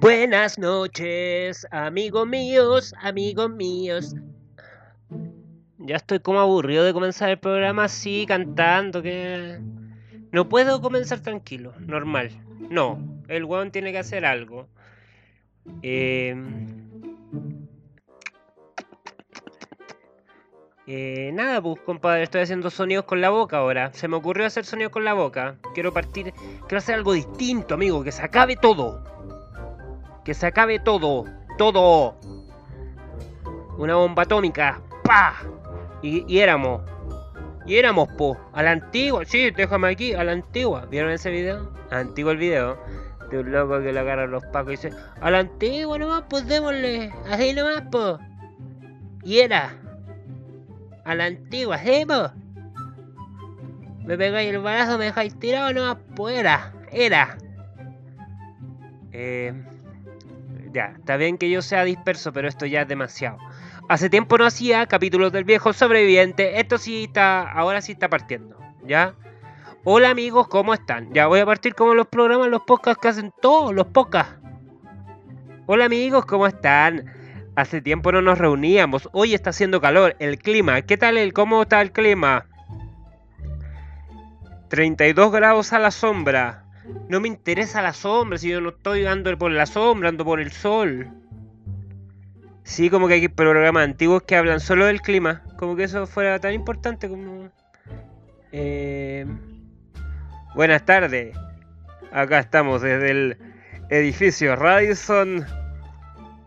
Buenas noches, amigos míos, amigos míos. Ya estoy como aburrido de comenzar el programa así, cantando, que... No puedo comenzar tranquilo, normal. No, el weón tiene que hacer algo. Eh... Eh, nada, pues compadre, estoy haciendo sonidos con la boca ahora. Se me ocurrió hacer sonidos con la boca. Quiero partir, quiero hacer algo distinto, amigo, que se acabe todo. Que se acabe todo, todo. Una bomba atómica, pa. Y, éramos, y éramos, po, a la antigua, sí, déjame aquí, a la antigua. ¿Vieron ese video? Antiguo el video. De un loco que le agarra los pacos y dice, a la antigua nomás, pues démosle, así nomás, po. Y era a la antigua, ¿sí, po? Me pegáis el balazo, me dejáis tirado, no, pues era, era. Eh, ya, está bien que yo sea disperso, pero esto ya es demasiado. Hace tiempo no hacía capítulos del viejo sobreviviente, esto sí está, ahora sí está partiendo, ¿ya? Hola amigos, ¿cómo están? Ya voy a partir como los programas, los podcasts que hacen todos los podcasts. Hola amigos, ¿cómo están? Hace tiempo no nos reuníamos. Hoy está haciendo calor. El clima. ¿Qué tal el cómo está el clima? 32 grados a la sombra. No me interesa la sombra si yo no estoy andando por la sombra, ando por el sol. Sí, como que hay programas antiguos que hablan solo del clima. Como que eso fuera tan importante como... Eh... Buenas tardes. Acá estamos desde el edificio Radisson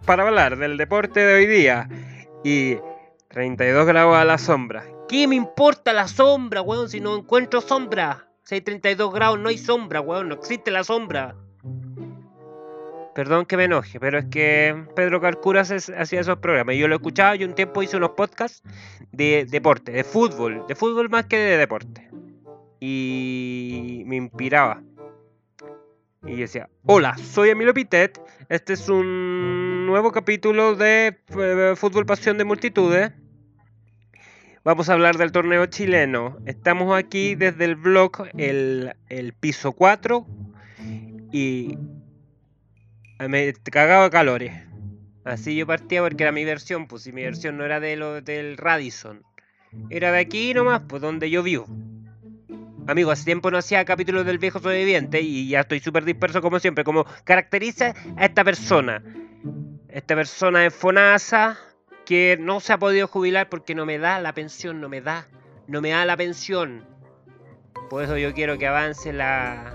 para hablar del deporte de hoy día. Y 32 grados a la sombra. ¿Qué me importa la sombra, weón? Si no encuentro sombra. Si hay 32 grados, no hay sombra, weón. No existe la sombra. Perdón que me enoje, pero es que Pedro Carcuras hacía esos programas. Yo lo escuchaba y un tiempo hice unos podcasts de deporte, de fútbol. De fútbol más que de deporte. Y me inspiraba. Y decía, hola, soy Emilio Pitet. Este es un nuevo capítulo de eh, Fútbol Pasión de Multitudes. Vamos a hablar del torneo chileno. Estamos aquí desde el blog El, Piso 4 y me cagaba calores. Así yo partía porque era mi versión, pues si mi versión no era de lo, del Radisson. Era de aquí nomás, pues donde yo vivo. Amigo, hace tiempo no hacía capítulos del viejo sobreviviente y ya estoy súper disperso como siempre. Como caracteriza a esta persona. Esta persona es Fonasa que no se ha podido jubilar porque no me da la pensión, no me da. No me da la pensión. Por eso yo quiero que avance la,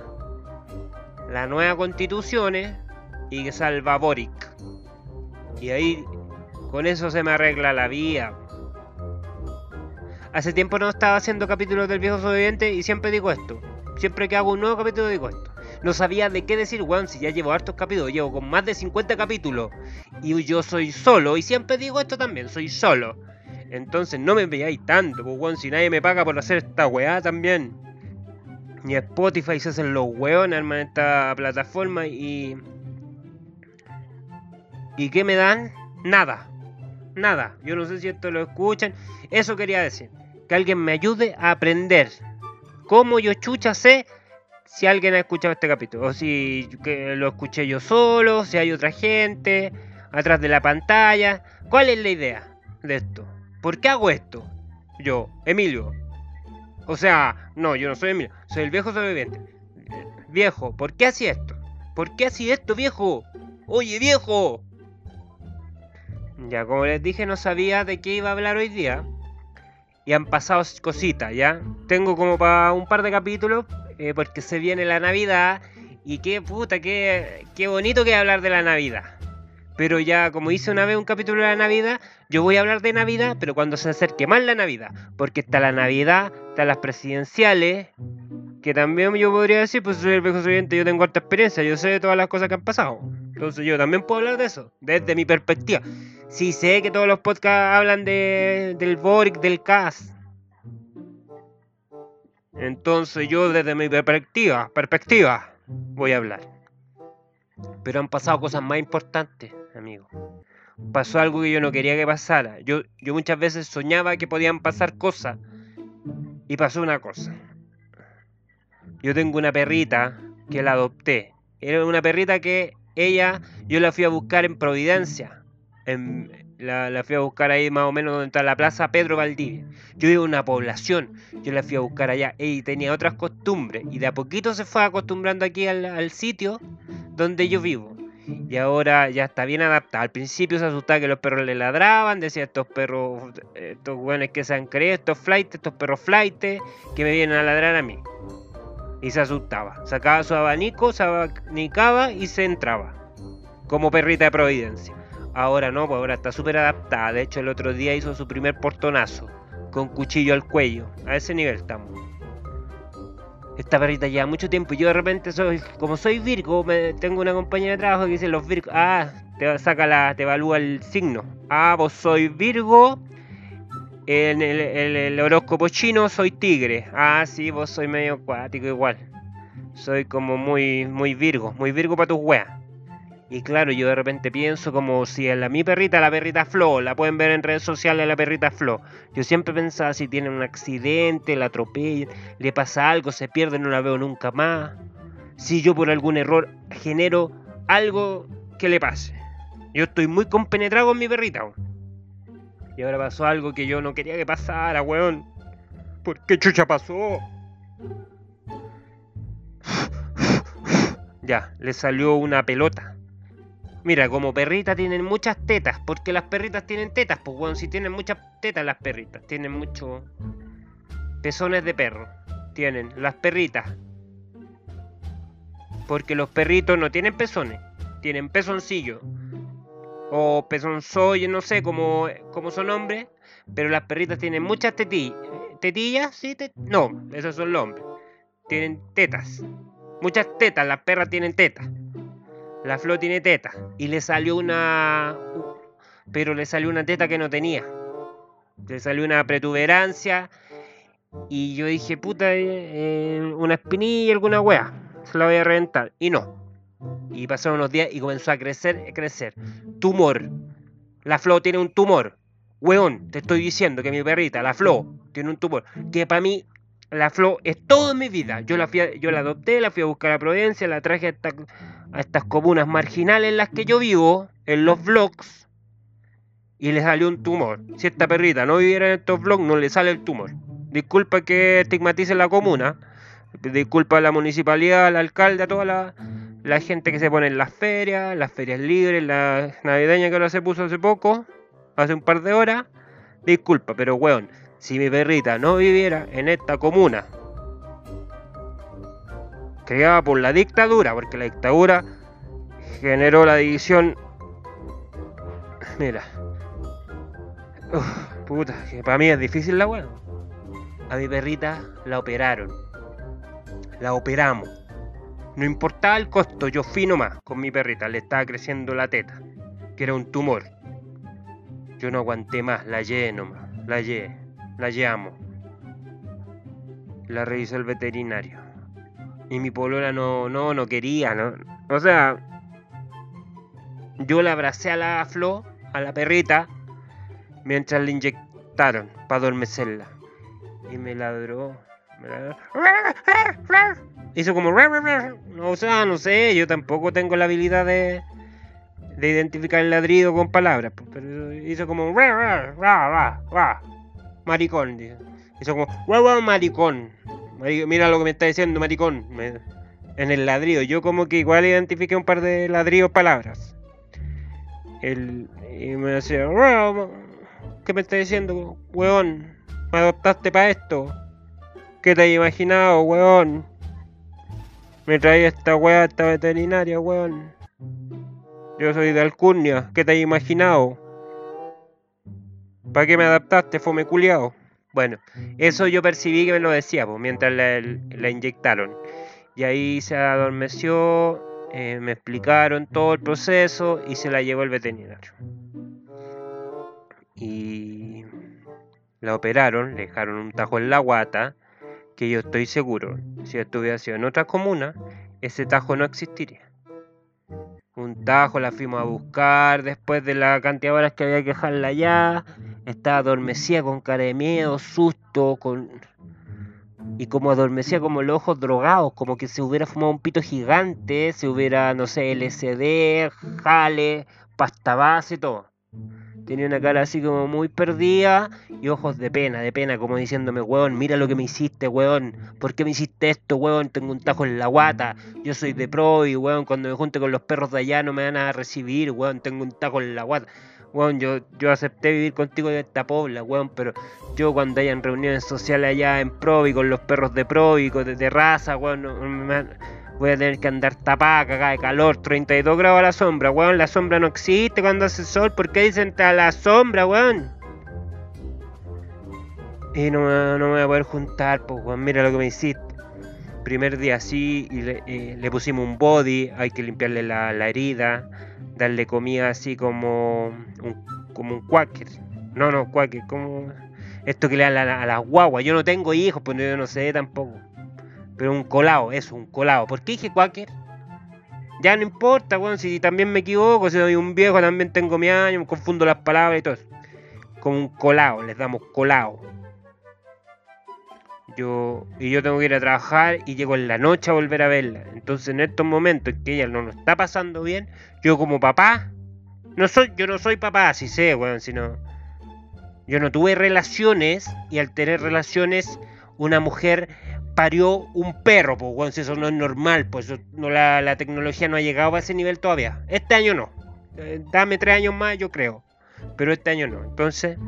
la nueva constitución y que salva Boric. Y ahí con eso se me arregla la vida. Hace tiempo no estaba haciendo capítulos del viejo sobreviviente y siempre digo esto. Siempre que hago un nuevo capítulo digo esto. No sabía de qué decir, weón, si ya llevo hartos capítulos, llevo con más de 50 capítulos. Y yo soy solo, y siempre digo esto también, soy solo. Entonces no me veáis tanto, pues weón, si nadie me paga por hacer esta weá también. Ni Spotify se hacen los weones, en esta plataforma y... ¿Y qué me dan? Nada. Nada. Yo no sé si esto lo escuchan. Eso quería decir que alguien me ayude a aprender cómo yo chucha sé si alguien ha escuchado este capítulo, o si lo escuché yo solo, si hay otra gente atrás de la pantalla. ¿Cuál es la idea de esto? ¿Por qué hago esto? Yo, Emilio. O sea, no, yo no soy Emilio, soy el viejo sobreviviente. Viejo, ¿por qué hacía esto? ¿Por qué hacía esto, viejo? Oye, viejo. Ya, como les dije, no sabía de qué iba a hablar hoy día y han pasado cositas, ¿ya? Tengo como para un par de capítulos eh, porque se viene la Navidad y qué puta, qué, qué bonito que hablar de la Navidad. Pero ya, como hice una vez un capítulo de la Navidad, yo voy a hablar de Navidad, pero cuando se acerque más la Navidad. Porque está la Navidad, están las presidenciales, que también yo podría decir, pues soy el viejo sobreviviente, yo tengo harta experiencia, yo sé de todas las cosas que han pasado. Entonces yo también puedo hablar de eso, desde mi perspectiva. Sí sé que todos los podcasts hablan de, del Boric, del CAS. Entonces yo desde mi perspectiva, perspectiva, voy a hablar. Pero han pasado cosas más importantes, amigo. pasó algo que yo no quería que pasara. Yo, yo muchas veces soñaba que podían pasar cosas y pasó una cosa. Yo tengo una perrita que la adopté. Era una perrita que ella, yo la fui a buscar en Providencia. la, la, fui a buscar ahí más o menos donde está la plaza Pedro Valdivia. Yo vivo en una población, yo la fui a buscar allá. Ella tenía otras costumbres y de a poquito se fue acostumbrando aquí al sitio donde yo vivo. Y ahora ya está bien adaptada. Al principio se asustaba que los perros le ladraban, decía estos perros, estos buenos que se han creído, estos flights, estos perros flights que me vienen a ladrar a mí. Y se asustaba. Sacaba su abanico, se abanicaba y se entraba. Como perrita de Providencia. Ahora no, pues ahora está súper adaptada. De hecho, el otro día hizo su primer portonazo. Con cuchillo al cuello. A ese nivel estamos. Esta perrita lleva mucho tiempo. Y yo de repente soy, como soy Virgo, me, tengo una compañera de trabajo que dice los Virgo. Ah, te saca la, te evalúa el signo. Ah, vos soy Virgo en el, horóscopo chino soy tigre. Ah, sí, vos soy medio acuático igual. Soy como muy, muy virgo, muy virgo para tus weas. Y claro, yo de repente pienso como si a mi perrita, la perrita Flo, la pueden ver en redes sociales, la perrita Flo. Yo siempre pensaba si tiene un accidente, la atropellan, le pasa algo, se pierde, no la veo nunca más. Si yo por algún error genero algo que le pase. Yo estoy muy compenetrado con mi perrita. Y ahora pasó algo que yo no quería que pasara, weón. ¿Por qué chucha pasó? Ya, le salió una pelota. Mira, como perrita tienen muchas tetas, porque las perritas tienen tetas, pues weón, si tienen muchas tetas las perritas, tienen muchos pezones de perro. Tienen las perritas. Porque los perritos no tienen pezones, tienen pezoncillos o pezonzoy, no sé cómo, cómo son hombres, pero las perritas tienen muchas tetillas. ¿Tetillas? Sí, no, esos son los hombres. Tienen tetas. Muchas tetas, las perras tienen tetas. La flor tiene tetas. Y le salió una... Pero le salió una teta que no tenía. Le salió una protuberancia. Y yo dije, puta, eh, eh, una espinilla, alguna wea. Se la voy a reventar. Y no. Y pasaron unos días y comenzó a crecer, a crecer. Tumor. La Flo tiene un tumor. Weón, te estoy diciendo que mi perrita, la Flo, tiene un tumor. Que para mí, la Flo es todo mi vida. Yo la, yo la adopté, la fui a buscar a Providencia, la traje a, a estas comunas marginales en las que yo vivo, en los vlogs, y le salió un tumor. Si esta perrita no viviera en estos vlogs, no le sale el tumor. Disculpa que estigmatice la comuna, disculpa a la municipalidad, al alcalde, a toda la la gente que se pone en las ferias, las ferias libres, la navideña que ahora se puso hace poco, hace un par de horas. Disculpa, pero weón, si mi perrita no viviera en esta comuna, creada por la dictadura, porque la dictadura generó la división. Mira, puta, que para mí es difícil la weón. A mi perrita la operaron, la operamos no importaba el costo, yo fui nomás con mi perrita, le estaba creciendo la teta, que era un tumor. Yo no aguanté más, la llevé nomás, la llevé, la llevamos. La revisó el veterinario. Y mi polola no, no, no quería, ¿no? O sea, yo la abracé a la Flo, a la perrita, mientras le inyectaron para adormecerla. Y me ladró. Me ladró hizo como... O sea, no sé, yo tampoco tengo la habilidad de, de identificar el ladrido con palabras. Pero hizo como... Maricón. Hizo como... Maricón. Mira lo que me está diciendo, maricón. En el ladrido. Yo como que igual identifiqué un par de ladridos palabras. El, y me decía... ¿Qué me está diciendo, weón? ¿Me adoptaste para esto? ¿Qué te has imaginado, weón? Me trae esta weá, esta veterinaria, weón. Yo soy de Alcurnia, ¿qué te has imaginado? ¿Para qué me adaptaste, fome culiao? Bueno, eso yo percibí que me lo decía, pues, mientras la, inyectaron. Y ahí se adormeció, eh, me explicaron todo el proceso y se la llevó el veterinario. Y la operaron, le dejaron un tajo en la guata que yo estoy seguro, si estuviera sido en otra comuna, ese tajo no existiría. Un tajo, la fuimos a buscar después de la cantidad de horas que había que dejarla allá. Estaba adormecida con cara de miedo, susto, con y como adormecía como los ojos drogados, como que se hubiera fumado un pito gigante, se hubiera, no sé, LSD, jale, pasta base, todo. Tenía una cara así como muy perdida y ojos de pena, de pena, como diciéndome, weón, mira lo que me hiciste, weón. ¿Por qué me hiciste esto, weón? Tengo un tajo en la guata. Yo soy de pro y, weón, cuando me junte con los perros de allá no me van a recibir, weón. Tengo un tajo en la guata. Weón, yo, yo acepté vivir contigo en esta pobla, weón, pero yo cuando hayan reuniones sociales allá en Provi con los perros de Provi, de, de raza, weón, voy a tener que andar tapada, cagada de calor, 32 grados a la sombra, weón, la sombra no existe cuando hace sol, ¿por qué dicen a la sombra, weón? Y no, no me voy a poder juntar, pues, weón, mira lo que me hiciste. Primer día así, y le, pusimos un body, hay que limpiarle la, herida, darle comida así como un, como un quaker. No, no, quaker, como esto que le dan a, las guaguas. Yo no tengo hijos, pues yo no sé tampoco. Pero un colado, eso, un colado. ¿Por qué dije quaker? Ya no importa, weón, si también me equivoco, si soy un viejo, también tengo mi año, me confundo las palabras y todo. Como un colado, les damos colado. Yo, y yo tengo que ir a trabajar y llego en la noche a volver a verla. Entonces en estos momentos en que ella no nos está pasando bien, yo como papá, no soy, yo no soy papá, si sé, weón, sino. Yo no tuve relaciones y al tener relaciones, una mujer parió un perro, pues weón, eso no es normal, pues no, la, la, tecnología no ha llegado a ese nivel todavía. Este año no. Eh, dame tres años más, yo creo. Pero este año no. Entonces.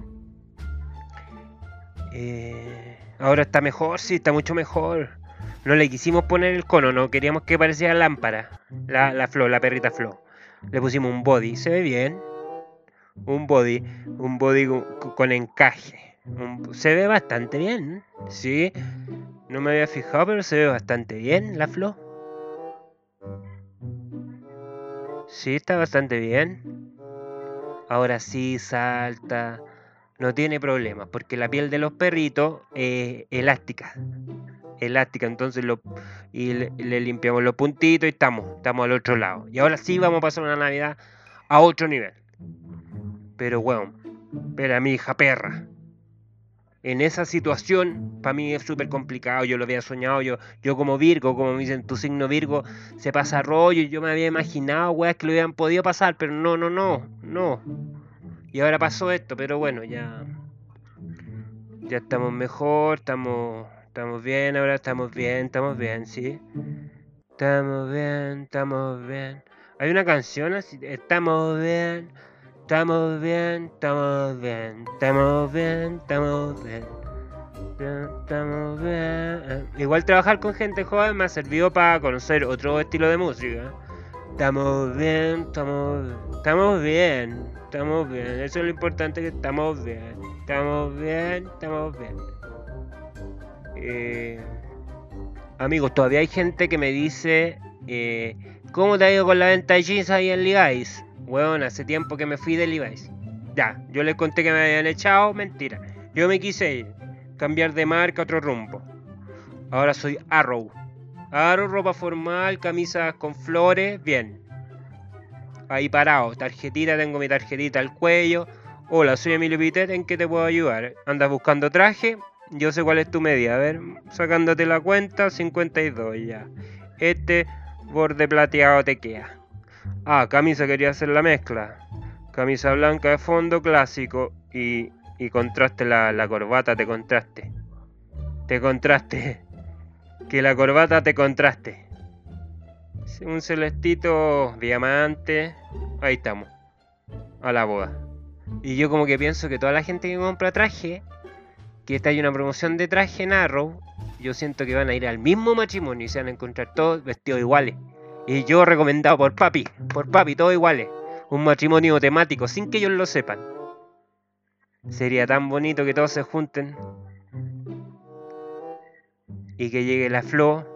Eh, Ahora está mejor, sí, está mucho mejor. No le quisimos poner el cono, no queríamos que pareciera lámpara. La, la flor, la perrita flor. Le pusimos un body, se ve bien. Un body, un body con, encaje. se ve bastante bien, sí. No me había fijado, pero se ve bastante bien la flor. Sí, está bastante bien. Ahora sí salta no tiene problemas, porque la piel de los perritos es elástica. Elástica, entonces lo, y le, limpiamos los puntitos y estamos, estamos al otro lado. Y ahora sí vamos a pasar una Navidad a otro nivel. Pero bueno, pero mi hija perra. En esa situación, para mí es súper complicado, yo lo había soñado, yo, yo como Virgo, como me dicen tu signo Virgo, se pasa rollo, yo me había imaginado, weas, que lo hubieran podido pasar, pero no, no, no, no. Y ahora pasó esto, pero bueno, ya. Ya estamos mejor, estamos. Estamos bien, ahora estamos bien, estamos bien, sí. Estamos bien, estamos bien. Hay una canción así, estamos bien, estamos bien, estamos bien, estamos bien, estamos bien. Estamos bien. Igual trabajar con gente joven me ha servido para conocer otro estilo de música. Estamos bien, estamos, estamos bien, estamos bien. Eso es lo importante que estamos bien. Estamos bien, estamos bien. Eh, amigos, todavía hay gente que me dice, eh, ¿cómo te ha ido con la venta de jeans ahí en Levi's? Bueno, hace tiempo que me fui de Levi's. Ya, yo les conté que me habían echado, mentira. Yo me quise ir, cambiar de marca, otro rumbo. Ahora soy Arrow. Aro, ropa formal, camisas con flores, bien. Ahí parado, tarjetita, tengo mi tarjetita al cuello. Hola, soy Emilio Pitet, ¿en qué te puedo ayudar? ¿Andas buscando traje? Yo sé cuál es tu media, a ver, sacándote la cuenta, 52 ya. Este borde plateado te queda. Ah, camisa quería hacer la mezcla. Camisa blanca de fondo clásico y, y contraste la, la corbata, te contraste. Te contraste que la corbata te contraste. Un celestito diamante. Ahí estamos. A la boda. Y yo como que pienso que toda la gente que compra traje, que esta hay una promoción de traje en Arrow, yo siento que van a ir al mismo matrimonio y se van a encontrar todos vestidos iguales. Y yo recomendado por papi, por papi, todos iguales. Un matrimonio temático, sin que ellos lo sepan. Sería tan bonito que todos se junten y que llegue la flor,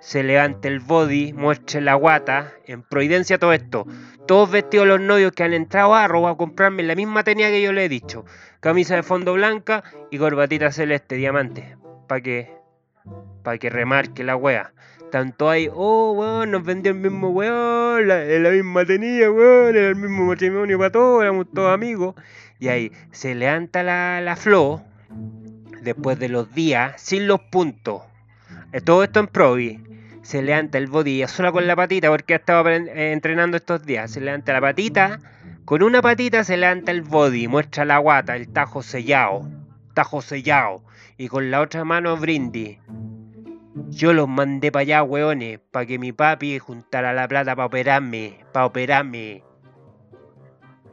se levante el body, muestre la guata, en providencia todo esto. Todos vestidos los novios que han entrado a robar a comprarme la misma tenía que yo le he dicho. Camisa de fondo blanca y corbatita celeste, diamante. Para que, Para que remarque la wea. Tanto hay, oh, weón, nos vendió el mismo weón, la, la misma tenía, weón, era el mismo matrimonio para todos, éramos todos amigos. Y ahí se levanta la, la flor, después de los días, sin los puntos. Eh, Todo esto en provi. Se levanta el body sola con la patita, porque ha estado eh, entrenando estos días. Se levanta la patita, con una patita se levanta el body, muestra la guata, el tajo sellado, tajo sellado. Y con la otra mano brindis. Yo los mandé para allá, weones, para que mi papi juntara la plata para operarme, para operarme.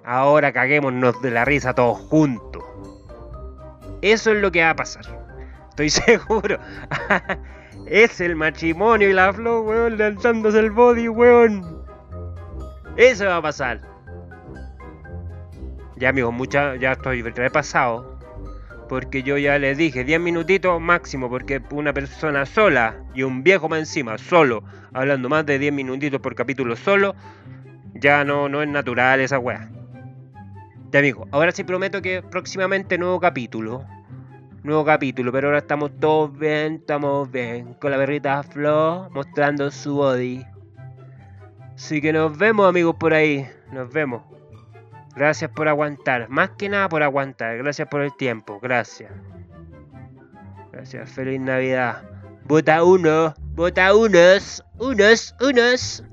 Ahora caguémonos de la risa todos juntos. Eso es lo que va a pasar. Estoy seguro. es el matrimonio y la flor, weón, lanzándose el body, weón. Eso va a pasar. Ya, amigos, mucha, ya estoy repasado. Porque yo ya les dije 10 minutitos máximo, porque una persona sola y un viejo más encima, solo, hablando más de 10 minutitos por capítulo solo, ya no, no es natural esa weá. Ya amigo, ahora sí prometo que próximamente nuevo capítulo. Nuevo capítulo, pero ahora estamos todos bien, estamos bien. Con la perrita Flo mostrando su body. Así que nos vemos amigos por ahí. Nos vemos. Gracias por aguantar. Más que nada por aguantar. Gracias por el tiempo. Gracias. Gracias. Feliz Navidad. Vota uno. Vota unos. Unos. Unos.